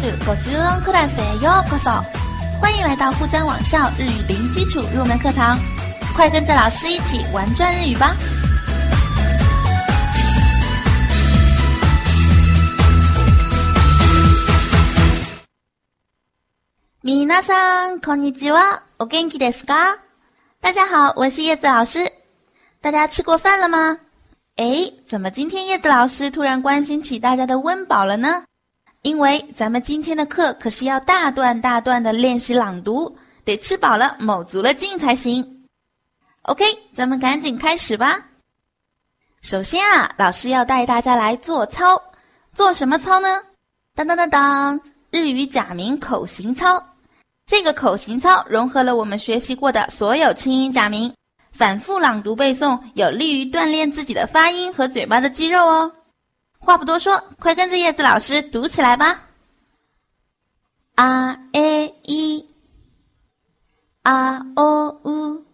トスクールご中音クラスへようこそ，欢迎来到富江网校日语零基础入门课堂，快跟着老师一起玩转日语吧！米娜桑，こんにちは，お元気ですか？大家好，我是叶子老师。大家吃过饭了吗？哎，怎么今天叶子老师突然关心起大家的温饱了呢？ 因为咱们今天的课可是要大段大段的练习朗读，得吃饱了卯足了劲才行。OK，咱们赶紧开始吧。首先啊，老师要带大家来做操，做什么操呢？当当当当，日语假名口型操。这个口型操融合了我们学习过的所有轻音假名，反复朗读背诵，有利于锻炼自己的发音和嘴巴的肌肉哦。话不多说，快跟着叶子老师读起来吧。啊诶一，啊哦呜，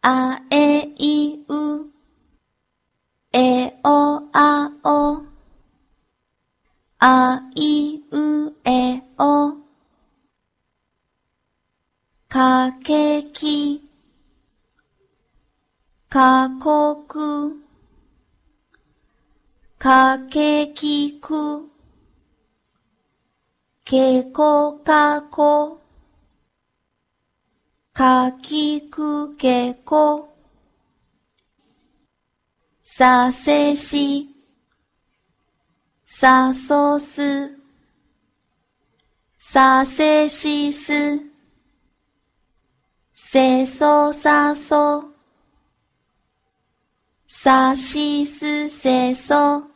啊诶一呜，诶哦啊哦，啊一呜诶哦。かけき、かこく、 かけきく、けこかこ、かきくけこ、させし、さそす、させしす、せそさそ、さしすせそ、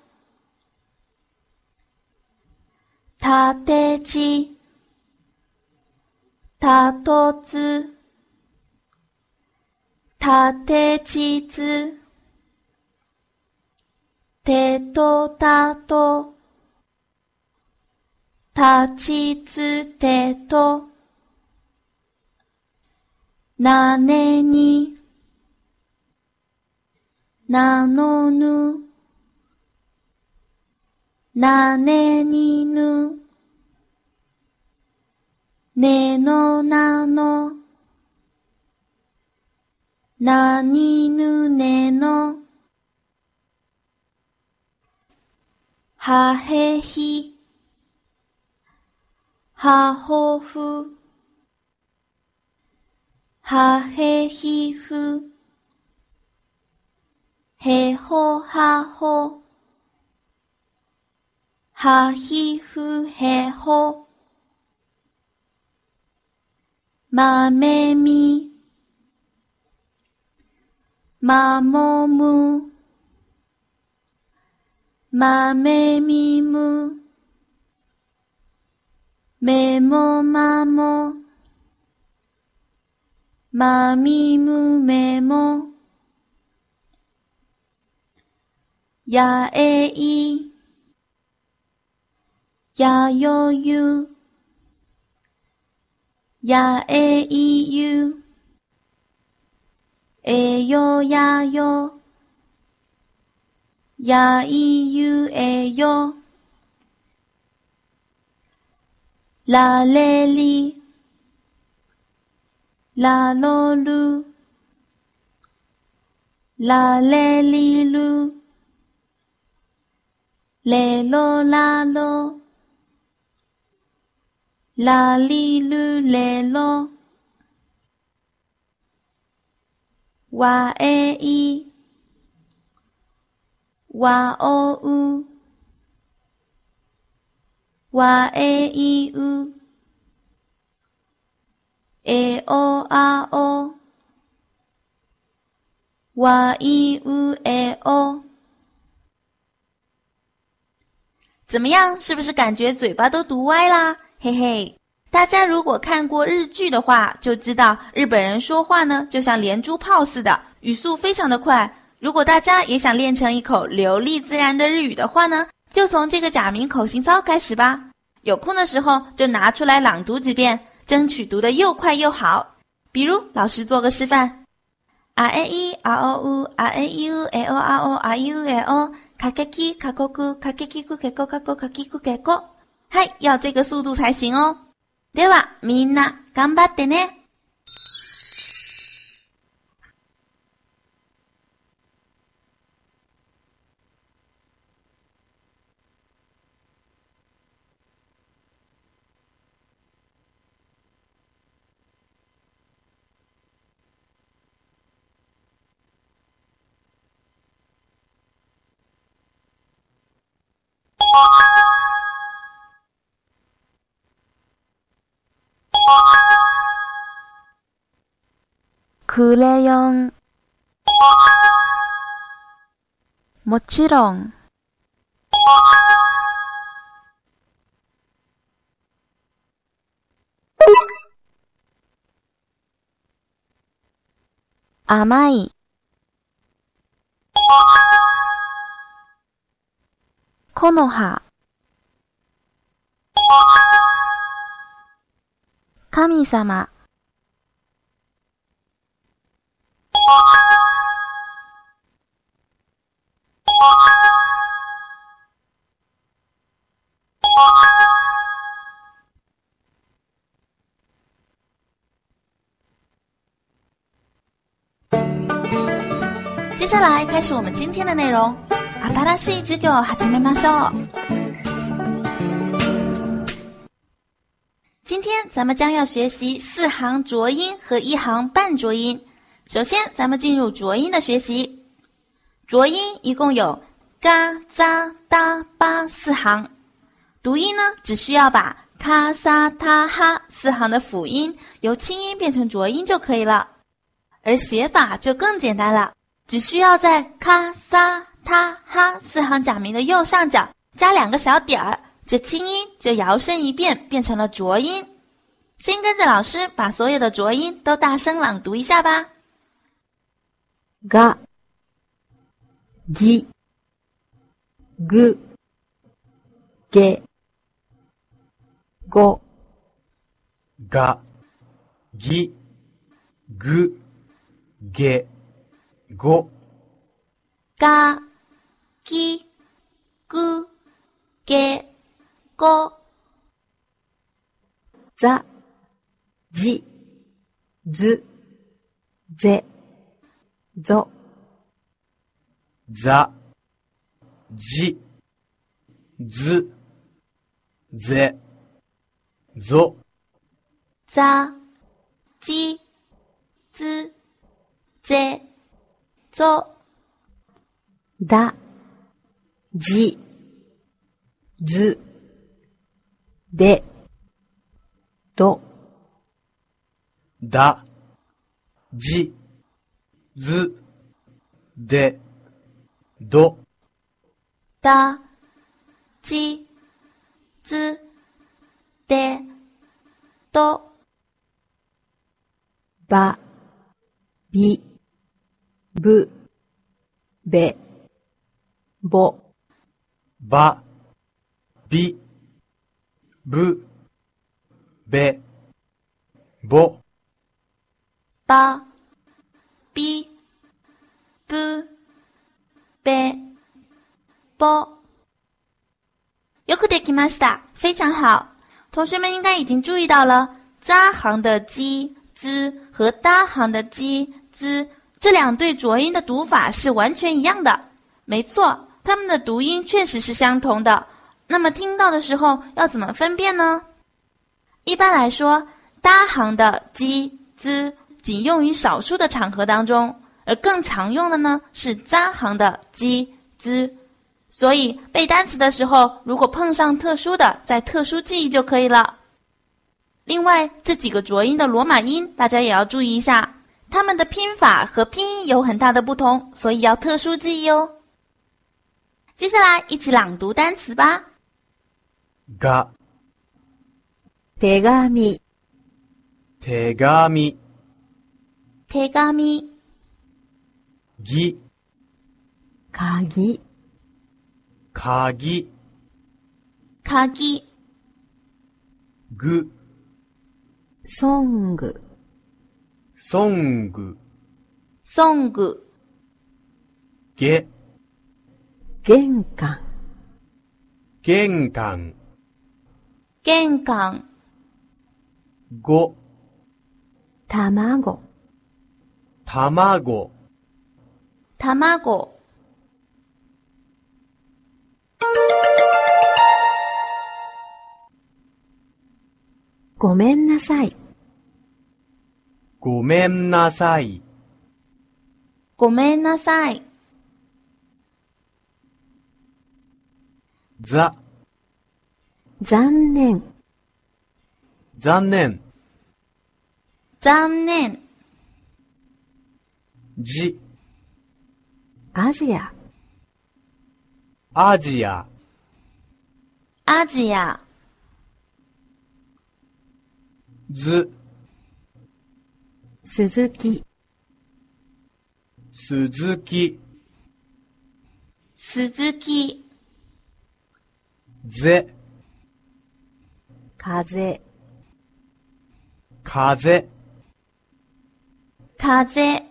たてち、たとつ、たてちつ、てとたと、たちつてと、なねに、なのぬ、なねにぬ、ねのなの、なにぬねの、はへひ、はほふ、はへひふ、へほはほ、はひふへほ、まめみ、まもむ、まめみむ、めもまも、まみむめも、やえい、やよゆ、やえいゆ、えよやよ、やいゆえよ、られり、ラロル、ラレリル、レロラロ、ラリルレロ、ワエイ、ワオウ、ワエイウ、えおあお、わいうえお。怎么样？是不是感觉嘴巴都读歪啦？ 嘿嘿，大家如果看过日剧的话，就知道日本人说话呢，就像连珠炮似的，语速非常的快。如果大家也想练成一口流利自然的日语的话呢，就从这个假名口型操开始吧。有空的时候就拿出来朗读几遍。争取读得又快又好，比如老师做个示范：r a e r o u r a u a o r o r u a o，卡卡基卡 o 咕卡卡基咕卡咕卡咕卡基咕卡咕。はい，要这个速度才行哦。では、みんな頑張ってね。クレヨンもちろん甘い木の葉神様下来开始我们今天的内容。新しい授業を始めましょう。今天咱们将要学习四行浊音和一行半浊音。首先，咱们进入浊音的学习。浊音一共有嘎、扎、哒、巴四行。读音呢，只需要把卡、萨、他、哈四行的辅音由清音变成浊音就可以了。而写法就更简单了， 只需要在卡、萨、他、哈四行假名的右上角加两个小点儿，这清音就摇身一变变成了浊音。先跟着老师把所有的浊音都大声朗读一下吧。が、ぎ、ぐ、げ、ご、が、ぎ、ぐ、げ、 ご、が、ぎ、ぐ、げ、ご、ざ、じ、ず、ぜ、ぞ、ざ、じ、ず、ぜ、ぞ、ざ、じ、ず、ぜ、ぞ、だ、じ、ず、で、ど、だ、じ、ず、で、ど、だ、じ、ず、で、ど、ば、び、ぶ、べ、ぼ、ば、び、ぶ、べ、ぼ、ば、び、ぶ、べ、ぼ。よくできました，非常好。同学们应该已经注意到了，扎行的鸡、z 和搭行的鸡、z 这两对浊音的读法是完全一样的。没错，它们的读音确实是相同的。那么听到的时候要怎么分辨呢？一般来说，搭行的鸡、z 仅用于少数的场合当中，而更常用的呢是扎行的鸡、z。所以背单词的时候，如果碰上特殊的，再特殊记忆就可以了。另外，这几个浊音的罗马音，大家也要注意一下，它们的拼法和拼音有很大的不同，所以要特殊记忆哦。接下来一起朗读单词吧。が、手紙、手紙、手紙、ぎ、鍵、鍵、鍵、ぐ、ソング、 ソング、ソング、玄関、げ、玄関、玄関、ご、卵、卵、卵、ごめんなさい。ごめんなさい。ごめんなさい。ざ、残念、残念。残念、じ、アジア、アジア。アジア、ず、鈴木、鈴木。鈴木、ぜ、風、風。風、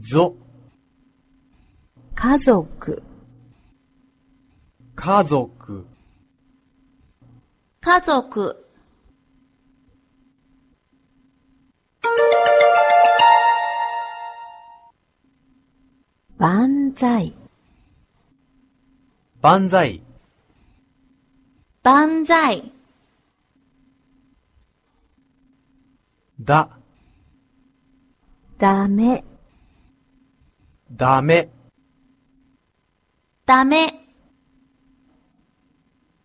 ぞ、家族、家族。家族、万歳、万歳。万歳、だ、ダメ、ダメ。ダメ、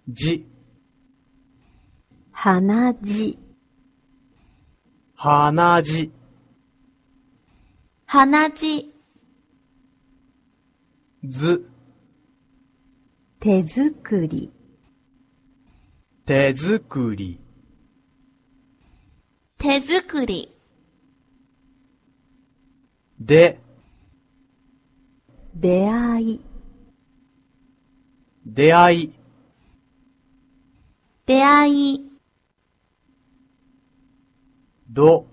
じ、鼻血、鼻血。鼻血、ず、手作り、手作り。手作り、で、出会い、出会い。出会い、ど、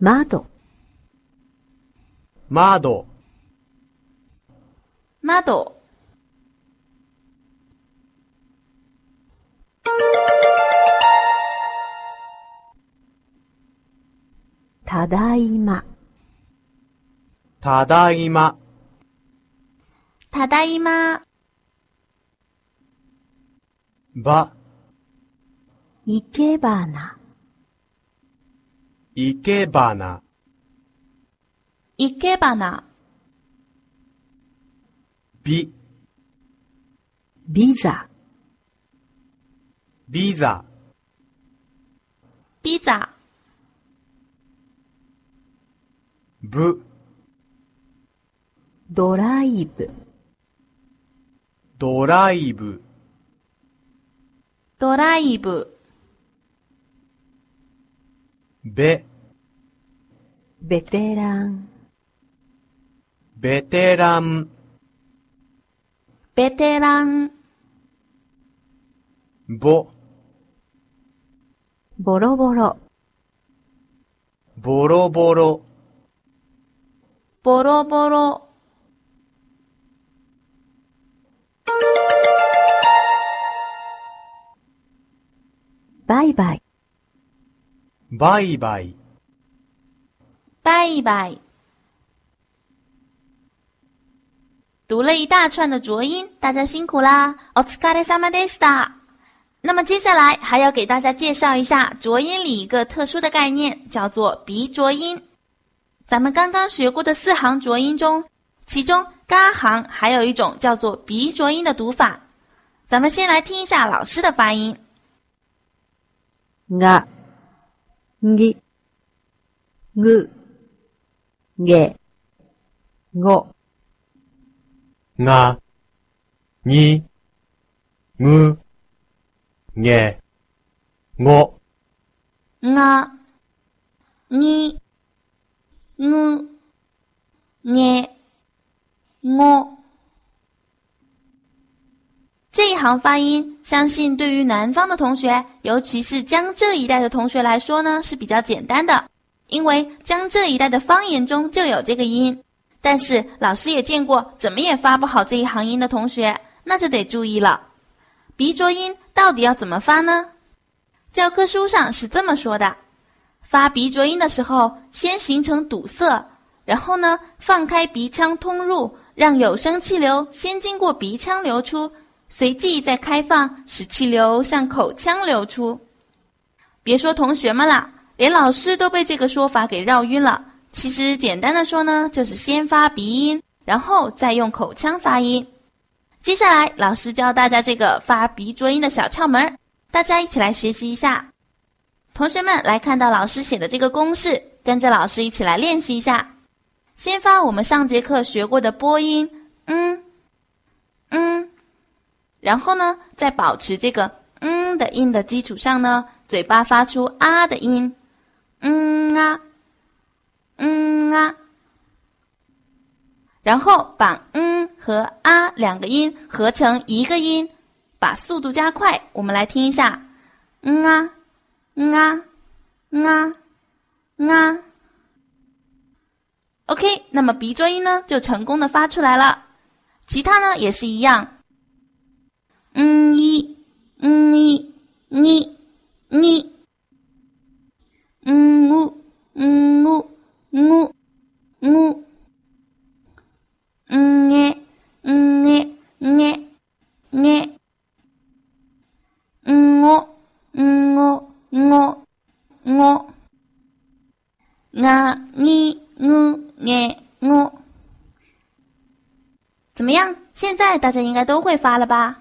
窓、窓。窓、ただいま、ただいま。ただいま、ば、いけばな、いけばな。いけばな、び、ビザ、ビザ。ピザ、ぶ、ドライブ、ドライブ。ドライブ、べ、ベテラン、ベテラン。ベテラン、ぼ、ボロボロ、ボロボロ。ボロボロ、バイバイ、バイバイ。拜拜。读了一大串的浊音，大家辛苦啦！お疲れ様でした。那么接下来还要给大家介绍一下浊音里一个特殊的概念，叫做鼻浊音。咱们刚刚学过的四行浊音中，其中嘎行还有一种叫做鼻浊音的读法。咱们先来听一下老师的发音。が、ぎ、ぐ、げ、ご、 が、に、ぐ、げ、ご、が、に、ぐ、げ、ご。这一行发音，相信对于南方的同学，尤其是江浙一带的同学来说呢，是比较简单的，因为江浙一带的方言中就有这个音。 但是老师也见过怎么也发不好这一行音的同学，那就得注意了。鼻浊音到底要怎么发呢？教科书上是这么说的：发鼻浊音的时候，先形成堵塞，然后呢，放开鼻腔通入，让有声气流先经过鼻腔流出，随即再开放，使气流向口腔流出。别说同学们了，连老师都被这个说法给绕晕了。其实简单的说呢，就是先发鼻音，然后再用口腔发音。接下来，老师教大家这个发鼻浊音的小窍门，大家一起来学习一下。同学们来看到老师写的这个公式，跟着老师一起来练习一下。先发我们上节课学过的播音，嗯，嗯，然后呢，在保持这个嗯的音的基础上呢，嘴巴发出啊的音，嗯啊。嗯啊，然后把嗯和啊两个音合成一个音，把速度加快。我们来听一下，嗯啊，嗯啊，嗯啊，嗯啊。OK，那么鼻浊音呢就成功的发出来了。其他呢也是一样，嗯一，嗯一，你，你，嗯呜，嗯呜。木木嗯耶嗯耶耶耶嗯我嗯我我我啊你我耶我怎么样？现在大家应该都会发了吧？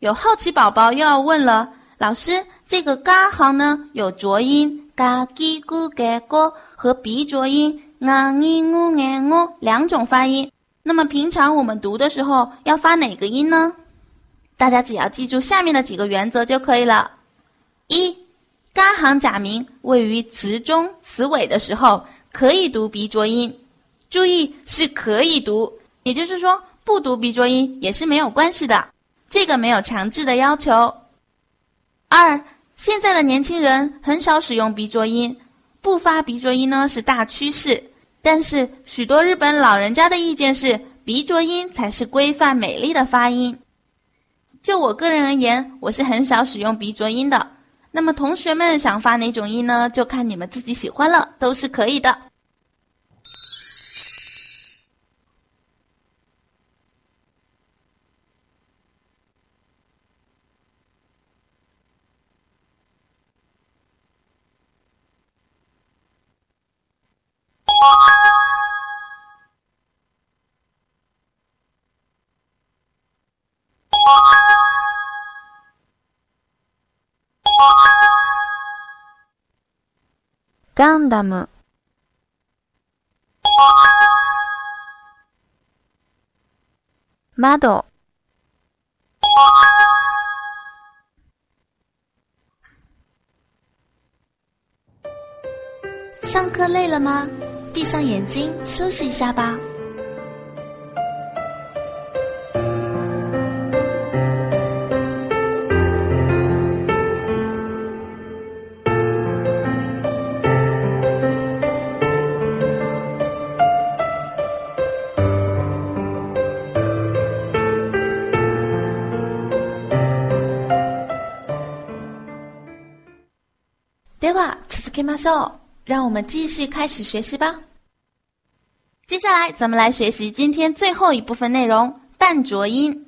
有好奇宝宝又要问了，老师，这个嘎行呢有浊音嘎叽咕给咕。和鼻浊音啊你我哎我两种发音，那么平常我们读的时候要发哪个音呢？大家只要记住下面的几个原则就可以了。一，嘎行假名位于词中词尾的时候，可以读鼻浊音，注意是可以读，也就是说不读鼻浊音也是没有关系的，这个没有强制的要求。二，现在的年轻人很少使用鼻浊音。不发鼻浊音呢是大趋势，但是许多日本老人家的意见是鼻浊音才是规范美丽的发音。就我个人而言，我是很少使用鼻浊音的。那么同学们想发哪种音呢？就看你们自己喜欢了，都是可以的。ガンダム窓上课累了吗？闭上眼睛休息一下吧。 続けましょう。让我们继续开始学习吧。接下来，咱们来学习今天最后一部分内容——半浊音。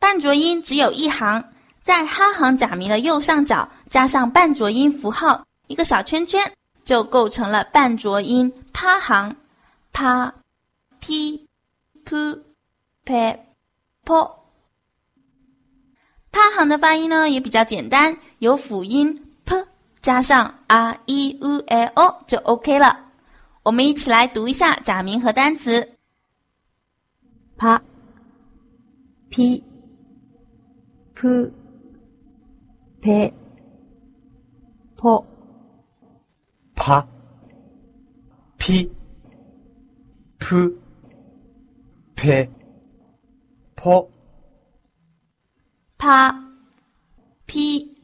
半浊音只有一行，在哈行假名的右上角加上半浊音符号一个小圈圈，就构成了半浊音趴行。趴、p、p、p、p。趴行的发音呢也比较简单，有辅音。 加上 r e u l o 就 OK 了。我们一起来读一下假名和单词：pa p p p p pa p p p p pa p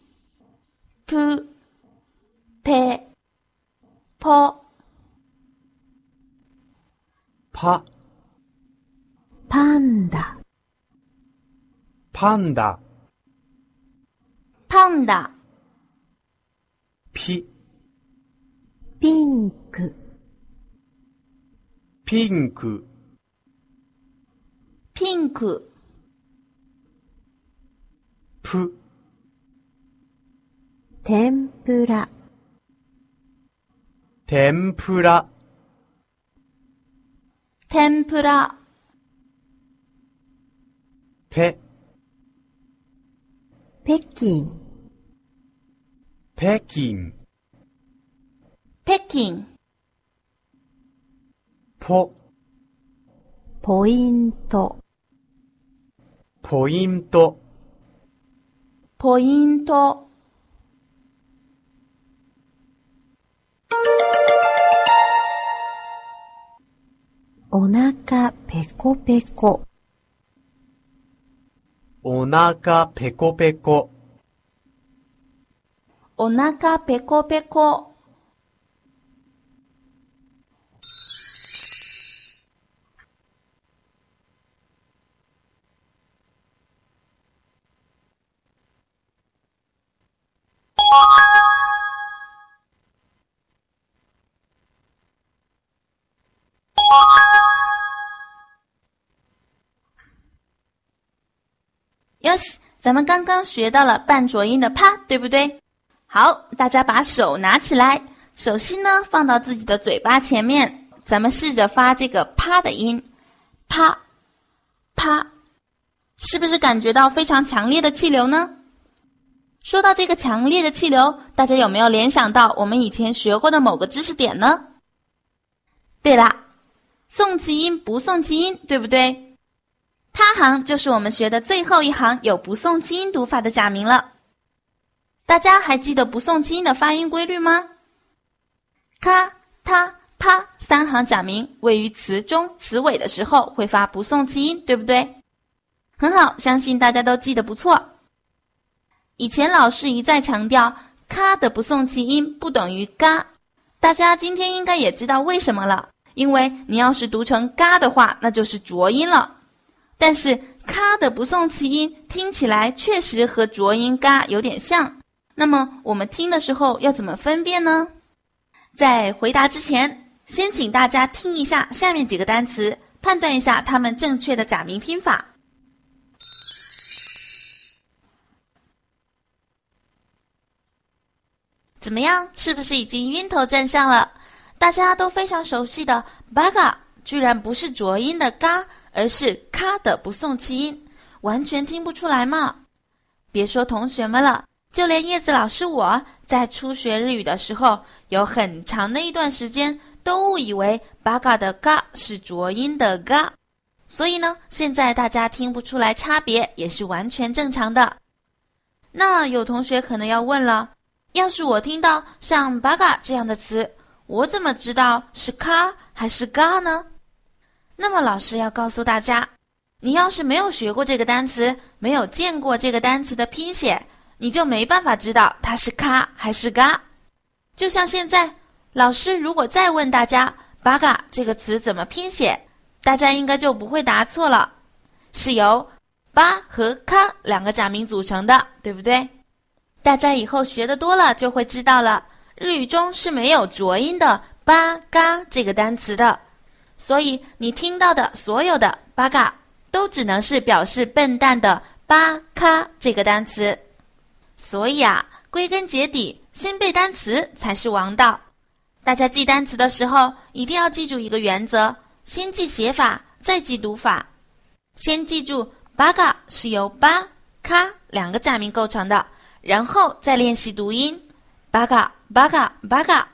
p ペ、ポ、パ、パンダ、パンダ、パンダ、ピ、ピンク、ピンク、ピンク、プ、天ぷら、天ぷら、天ぷら、ペ、北京、北京、北京、ポ、ポイント、ポイント、ポイント、お腹ペコペコ、お腹ペコペコ、お腹ペコペコ、哟西，咱们刚刚学到了半浊音的啪，对不对？好，大家把手拿起来，手心呢放到自己的嘴巴前面，咱们试着发这个啪的音，啪，啪，是不是感觉到非常强烈的气流呢？说到这个强烈的气流，大家有没有联想到我们以前学过的某个知识点呢？对啦，送气音不送气音，对不对？他行就是我们学的最后一行有不送气音读法的假名了。大家还记得不送气音的发音规律吗？咔、他、啪三行假名位于词中词尾的时候会发不送气音，对不对？很好，相信大家都记得不错。以前老师一再强调，咔的不送气音不等于嘎，大家今天应该也知道为什么了。因为你要是读成嘎的话，那就是浊音了。但是咔的不送气音听起来确实和浊音嘎有点像，那么我们听的时候要怎么分辨呢？在回答之前，先请大家听一下下面几个单词，判断一下它们正确的假名拼法。怎么样？是不是已经晕头转向了？大家都非常熟悉的 “baga” 居然不是浊音的嘎。而是咔的不送气音，完全听不出来嘛！别说同学们了，就连叶子老师我在初学日语的时候，有很长的一段时间都误以为八嘎的嘎是浊音的嘎，所以呢，现在大家听不出来差别也是完全正常的。那有同学可能要问了，要是我听到像八嘎这样的词，我怎么知道是咔还是嘎呢？那么老师要告诉大家，你要是没有学过这个单词，没有见过这个单词的拼写，你就没办法知道它是咔还是嘎。就像现在，老师如果再问大家“八嘎”这个词怎么拼写，大家应该就不会答错了，是由“八”和“咔”两个假名组成的，对不对？大家以后学的多了就会知道了，日语中是没有浊音的“八嘎”这个单词的。所以你听到的所有的“八嘎”都只能是表示笨蛋的“八咔”这个单词。所以啊，归根结底，先背单词才是王道。大家记单词的时候，一定要记住一个原则：先记写法，再记读法。先记住“八嘎”是由“八咔”两个假名构成的，然后再练习读音：“八嘎八嘎八嘎”。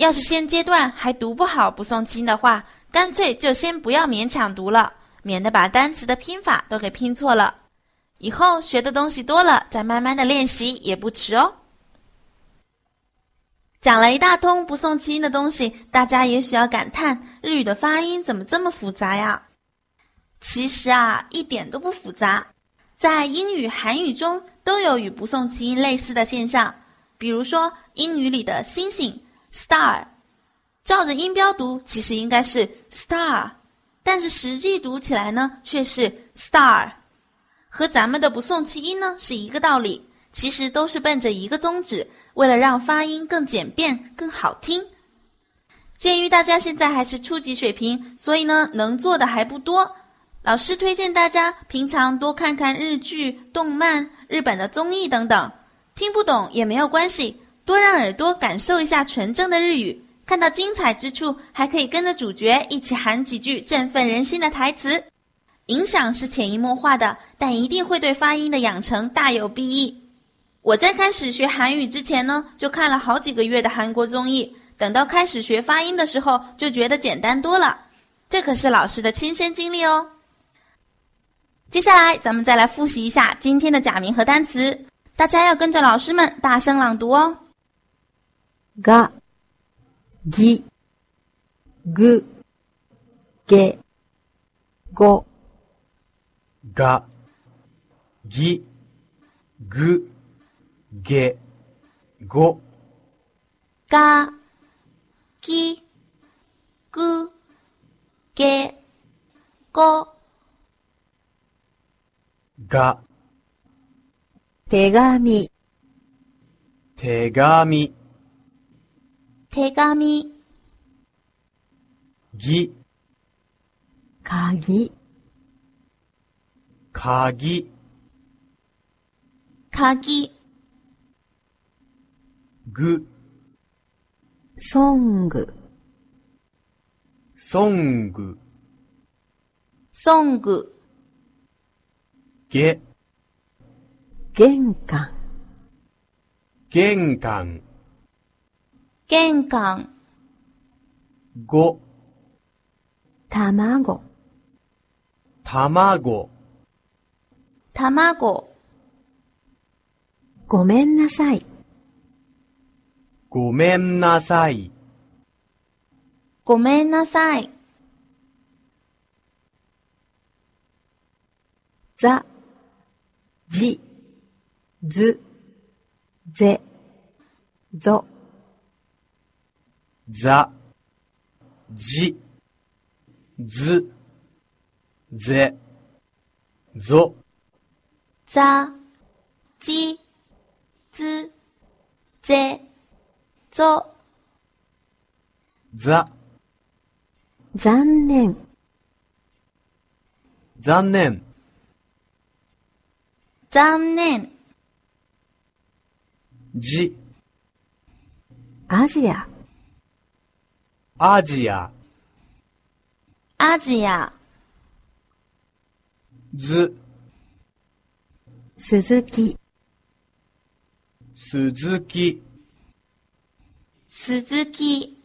要是现阶段还读不好不送亲的话，干脆就先不要勉强读了，免得把单词的拼法都给拼错了。以后学的东西多了，再慢慢的练习也不迟哦。讲了一大通不送亲的东西，大家也许要感叹日语的发音怎么这么复杂呀？其实啊，一点都不复杂，在英语、韩语中都有与不送气音类似的现象，比如说英语里的星星。star，照着音标读，其实应该是 star，但是实际读起来呢，却是 star。和咱们的不送气音呢是一个道理，其实都是奔着一个宗旨，为了让发音更简便、更好听。鉴于大家现在还是初级水平，所以呢能做的还不多。老师推荐大家平常多看看日剧、动漫、日本的综艺等等，听不懂也没有关系，多让耳朵感受一下纯正的日语。看到精彩之处，还可以跟着主角一起喊几句振奋人心的台词。影响是潜移默化的，但一定会对发音的养成大有裨益。我在开始学韩语之前呢，就看了好几个月的韩国综艺，等到开始学发音的时候，就觉得简单多了。这可是老师的亲身经历哦。接下来，咱们再来复习一下今天的假名和单词，大家要跟着老师们大声朗读哦。が、ぎ、ぐ、げ、ご、が、ぎ、ぐ、げ、ご、が、ぎ、ぐ、げ、ご、が、手紙、手紙、手紙、ぎ、鍵、鍵、鍵、ぐ、ソング、ソング、ソング、げ、玄関、玄関、玄関、ご、卵、卵、卵、ごめんなさい、ごめんなさい、ごめんなさい。ざ、じ、ず、ぜ、ぞ、ざ、じ、ず、ぜ、ぞ、ざ、じ、ず、ぜ、ぞ、ざ、残念、残念、残念、じ、アジア、アジア、アジア、ず、鈴木、鈴木、鈴木、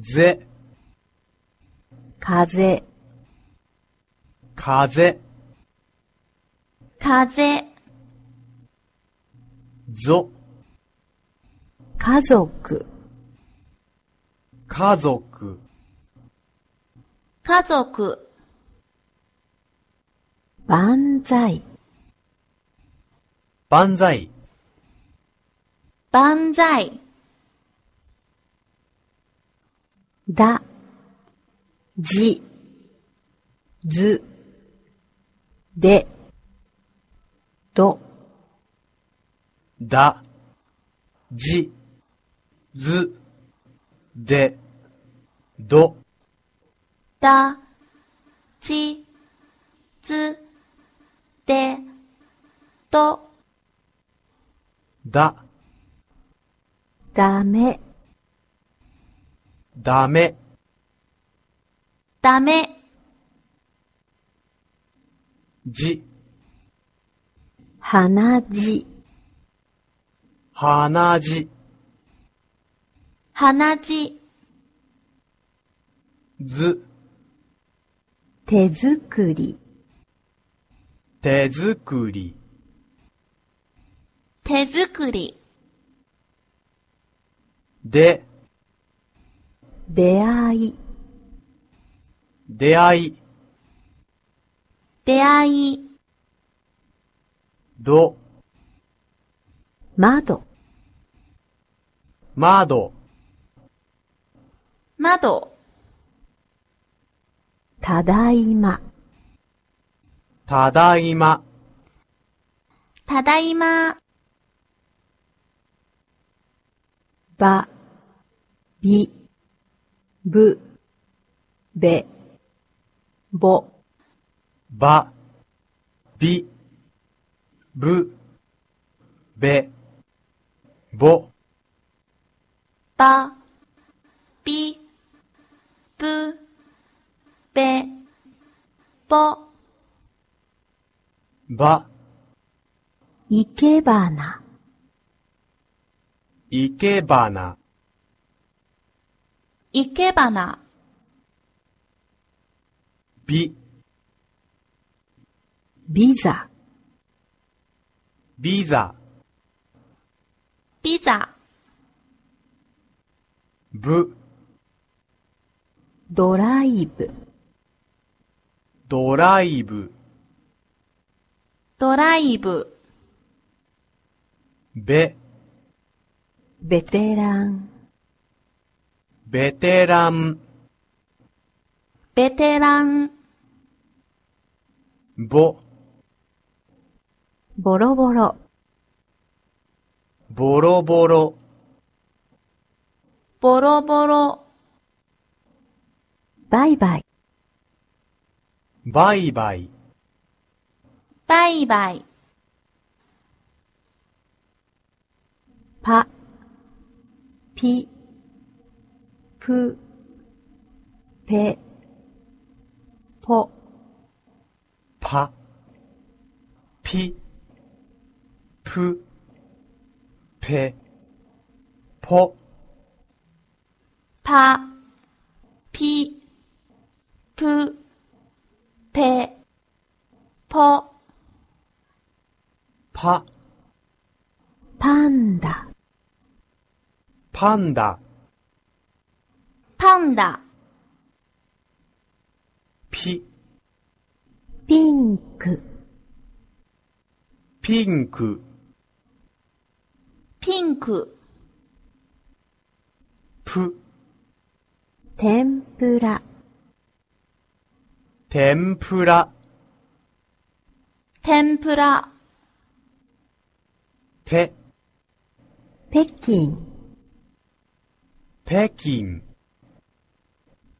ぜ、風、風、風、ぞ、家族、家族、家族、万歳、万歳、万歳、だ、じ、ず、で、ど、だ、じ、ず、で、ど、だ、ち、つ、で、ど、だ、ダメ、だめ、だめ、じ、鼻血、鼻じ、鼻血、ず、手作り、手作り、手作り、で、出会い、出会い、出会い、ど、窓、窓、窓、ただいま、ただいま、ただいま、ば、び、ぶ、べ、ぼ、ば、び、ぶ、べ、ぼ、ば、び、ぶ、べ、ぼ、ば、いけばな、いけばな、いけばな、び、ビザ、ビザ、ビザ、ぶ、ドライブ、ドライブ、ドライブ、べ、ベテラン、ベテラン、ベテラン、ぼ、ボロボロ、ボロボロ、ボロボロ、バイバイ、バイバイ、バイバイ、パ、ピ、プ、ペ、ポ、パ、ピ、プ、ペ、ポ、パ、ピ、プ、ペ、ポ、パ、パンダ、パンダ、パンダ、ピ、ピンク、ピンク、ピンク、プ、天ぷら、天ぷら、天ぷら、ペ、北京、北京、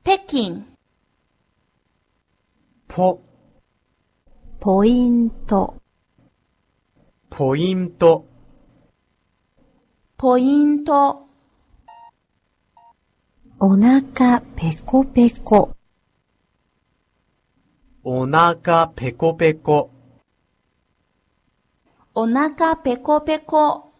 北京、ポ、ポイント、ポイント、ポイント、お腹ペコペコ、お腹ペコペコ、お腹ペコペコ、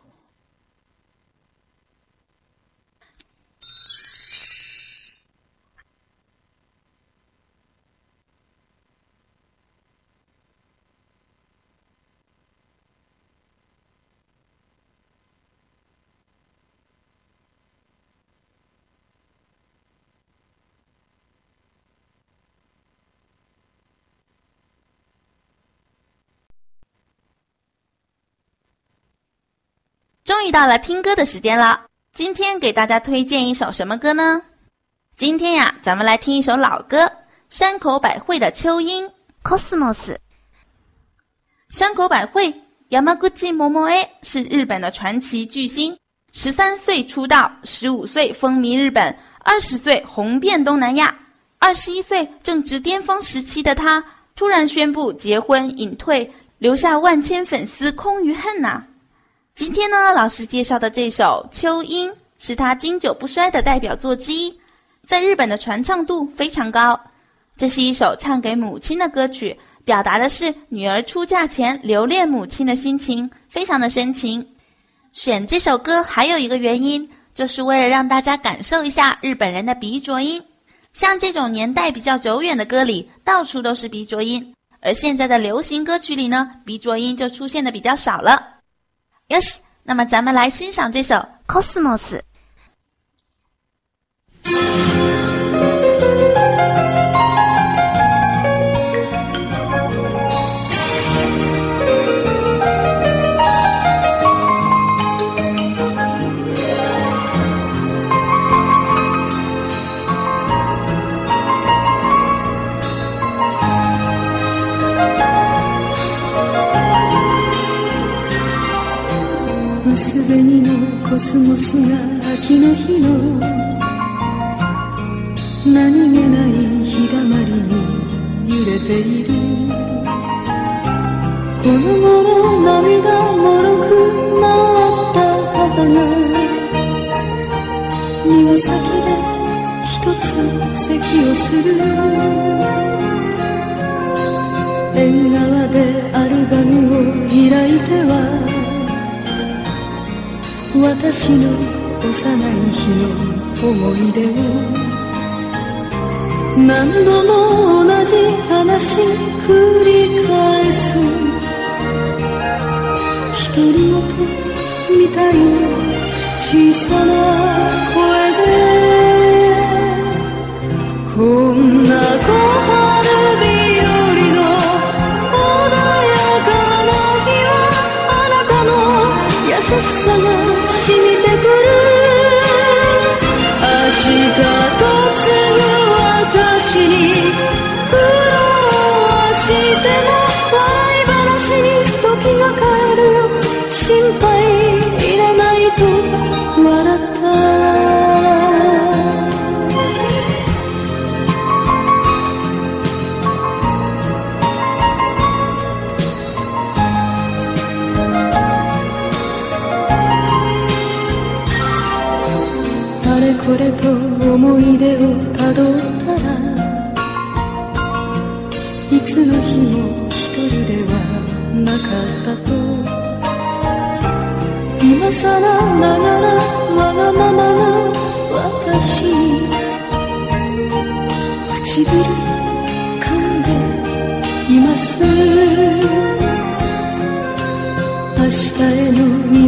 终于到了听歌的时间了。今天给大家推荐一首什么歌呢？今天呀，咱们来听一首老歌，山口百惠的《秋音》。cosmos，山口百惠 Yamaguchi Momoe 是日本的传奇巨星，十三岁出道，十五岁风靡日本，二十岁红遍东南亚，二十一岁正值巅峰时期的她，突然宣布结婚隐退，留下万千粉丝空余恨呐、今天呢，老师介绍的这首《秋音》是他经久不衰的代表作之一，在日本的传唱度非常高。这是一首唱给母亲的歌曲，表达的是女儿出嫁前留恋母亲的心情，非常的深情。选这首歌还有一个原因，就是为了让大家感受一下日本人的鼻浊音。像这种年代比较久远的歌里，到处都是鼻浊音，而现在的流行歌曲里呢，鼻浊音就出现的比较少了。よし，那么咱们来欣赏这首 cosmos，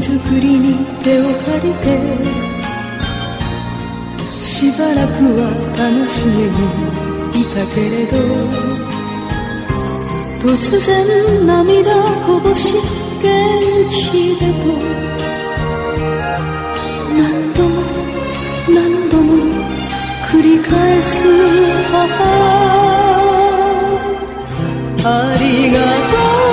作りに手を借りてしばらくは楽しげにいたけれど突然涙こぼし元気でと何度も何度も繰り返す母ありがとう